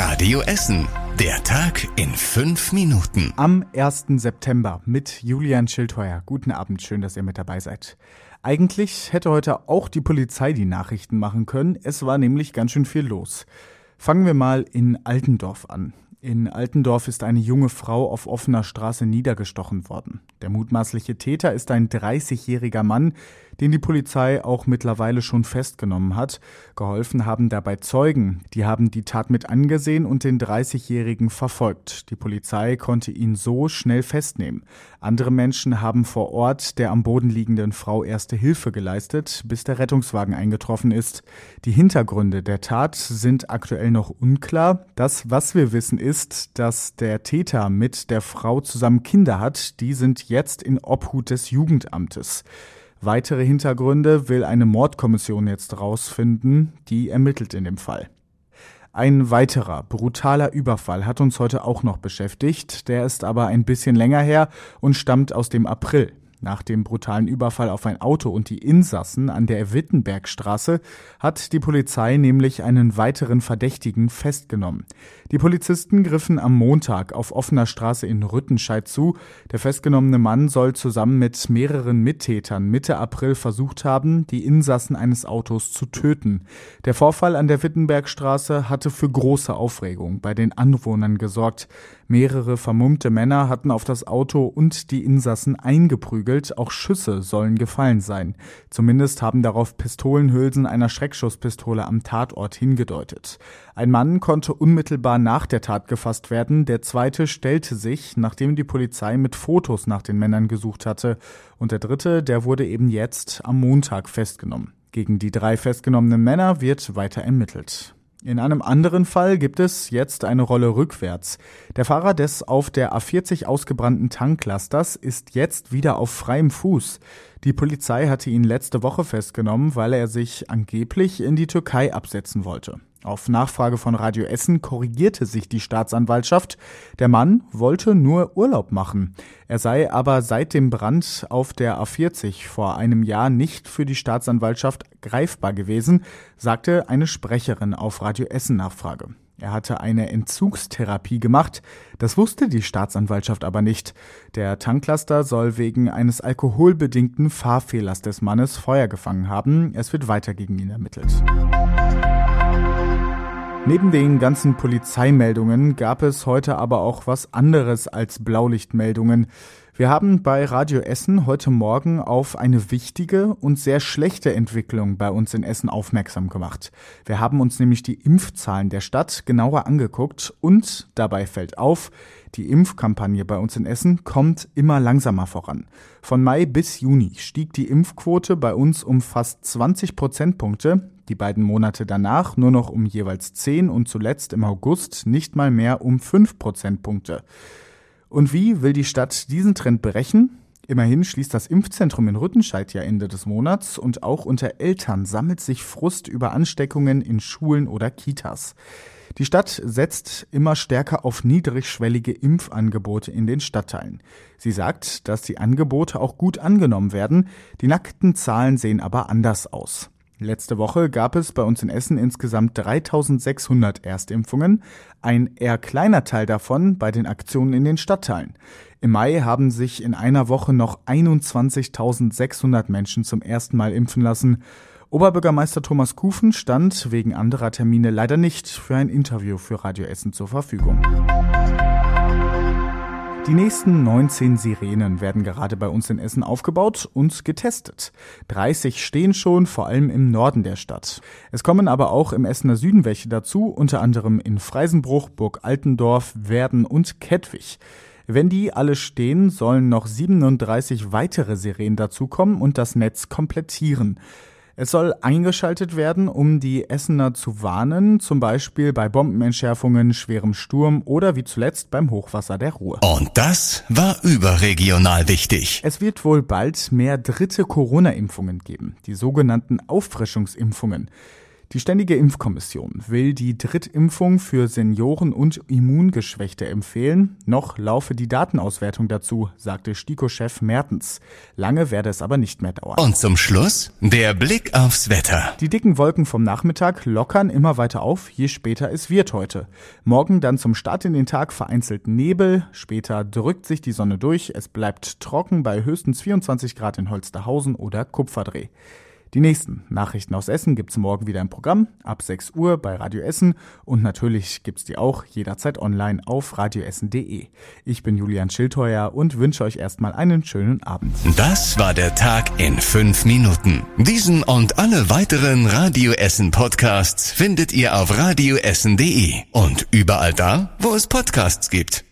Radio Essen. Der Tag in fünf Minuten. Am 1. September mit Julian Schildheuer. Guten Abend, schön, dass ihr mit dabei seid. Eigentlich hätte heute auch die Polizei die Nachrichten machen können. Es war nämlich ganz schön viel los. Fangen wir mal in Altendorf an. In Altendorf ist eine junge Frau auf offener Straße niedergestochen worden. Der mutmaßliche Täter ist ein 30-jähriger Mann, den die Polizei auch mittlerweile schon festgenommen hat. Geholfen haben dabei Zeugen. Die haben die Tat mit angesehen und den 30-jährigen verfolgt. Die Polizei konnte ihn so schnell festnehmen. Andere Menschen haben vor Ort der am Boden liegenden Frau erste Hilfe geleistet, bis der Rettungswagen eingetroffen ist. Die Hintergründe der Tat sind aktuell noch unklar. Das, was wir wissen, ist, dass der Täter mit der Frau zusammen Kinder hat. Die sind jetzt in Obhut des Jugendamtes. Weitere Hintergründe will eine Mordkommission jetzt rausfinden, die ermittelt in dem Fall. Ein weiterer brutaler Überfall hat uns heute auch noch beschäftigt, der ist aber ein bisschen länger her und stammt aus dem April. Nach dem brutalen Überfall auf ein Auto und die Insassen an der Wittenbergstraße hat die Polizei nämlich einen weiteren Verdächtigen festgenommen. Die Polizisten griffen am Montag auf offener Straße in Rüttenscheid zu. Der festgenommene Mann soll zusammen mit mehreren Mittätern Mitte April versucht haben, die Insassen eines Autos zu töten. Der Vorfall an der Wittenbergstraße hatte für große Aufregung bei den Anwohnern gesorgt. Mehrere vermummte Männer hatten auf das Auto und die Insassen eingeprügelt, auch Schüsse sollen gefallen sein. Zumindest haben darauf Pistolenhülsen einer Schreckschusspistole am Tatort hingedeutet. Ein Mann konnte unmittelbar nach der Tat gefasst werden, der zweite stellte sich, nachdem die Polizei mit Fotos nach den Männern gesucht hatte, und der dritte, der wurde eben jetzt am Montag festgenommen. Gegen die drei festgenommenen Männer wird weiter ermittelt. In einem anderen Fall gibt es jetzt eine Rolle rückwärts. Der Fahrer des auf der A40 ausgebrannten Tanklasters ist jetzt wieder auf freiem Fuß. Die Polizei hatte ihn letzte Woche festgenommen, weil er sich angeblich in die Türkei absetzen wollte. Auf Nachfrage von Radio Essen korrigierte sich die Staatsanwaltschaft. Der Mann wollte nur Urlaub machen. Er sei aber seit dem Brand auf der A40 vor einem Jahr nicht für die Staatsanwaltschaft greifbar gewesen, sagte eine Sprecherin auf Radio Essen Nachfrage. Er hatte eine Entzugstherapie gemacht. Das wusste die Staatsanwaltschaft aber nicht. Der Tanklaster soll wegen eines alkoholbedingten Fahrfehlers des Mannes Feuer gefangen haben. Es wird weiter gegen ihn ermittelt. Neben den ganzen Polizeimeldungen gab es heute aber auch was anderes als Blaulichtmeldungen. Wir haben bei Radio Essen heute Morgen auf eine wichtige und sehr schlechte Entwicklung bei uns in Essen aufmerksam gemacht. Wir haben uns nämlich die Impfzahlen der Stadt genauer angeguckt und dabei fällt auf, die Impfkampagne bei uns in Essen kommt immer langsamer voran. Von Mai bis Juni stieg die Impfquote bei uns um fast 20 Prozentpunkte die beiden Monate danach nur noch um jeweils 10 und zuletzt im August nicht mal mehr um 5 Prozentpunkte. Und wie will die Stadt diesen Trend berechnen? Immerhin schließt das Impfzentrum in Rüttenscheid ja Ende des Monats und auch unter Eltern sammelt sich Frust über Ansteckungen in Schulen oder Kitas. Die Stadt setzt immer stärker auf niedrigschwellige Impfangebote in den Stadtteilen. Sie sagt, dass die Angebote auch gut angenommen werden, die nackten Zahlen sehen aber anders aus. Letzte Woche gab es bei uns in Essen insgesamt 3600 Erstimpfungen, ein eher kleiner Teil davon bei den Aktionen in den Stadtteilen. Im Mai haben sich in einer Woche noch 21.600 Menschen zum ersten Mal impfen lassen. Oberbürgermeister Thomas Kufen stand wegen anderer Termine leider nicht für ein Interview für Radio Essen zur Verfügung. Die nächsten 19 Sirenen werden gerade bei uns in Essen aufgebaut und getestet. 30 stehen schon, vor allem im Norden der Stadt. Es kommen aber auch im Essener Süden welche dazu, unter anderem in Freisenbruch, Burg Altendorf, Werden und Kettwig. Wenn die alle stehen, sollen noch 37 weitere Sirenen dazukommen und das Netz komplettieren. Es soll eingeschaltet werden, um die Essener zu warnen, zum Beispiel bei Bombenentschärfungen, schwerem Sturm oder wie zuletzt beim Hochwasser der Ruhr. Und das war überregional wichtig. Es wird wohl bald mehr dritte Corona-Impfungen geben, die sogenannten Auffrischungsimpfungen. Die Ständige Impfkommission will die Drittimpfung für Senioren und Immungeschwächte empfehlen. Noch laufe die Datenauswertung dazu, sagte STIKO-Chef Mertens. Lange werde es aber nicht mehr dauern. Und zum Schluss der Blick aufs Wetter. Die dicken Wolken vom Nachmittag lockern immer weiter auf, je später es wird heute. Morgen dann zum Start in den Tag vereinzelt Nebel, später drückt sich die Sonne durch, es bleibt trocken bei höchstens 24 Grad in Holsterhausen oder Kupferdreh. Die nächsten Nachrichten aus Essen gibt's morgen wieder im Programm ab 6 Uhr bei Radio Essen und natürlich gibt's die auch jederzeit online auf radioessen.de. Ich bin Julian Schildheuer und wünsche euch erstmal einen schönen Abend. Das war der Tag in fünf Minuten. Diesen und alle weiteren Radio Essen Podcasts findet ihr auf radioessen.de und überall da, wo es Podcasts gibt.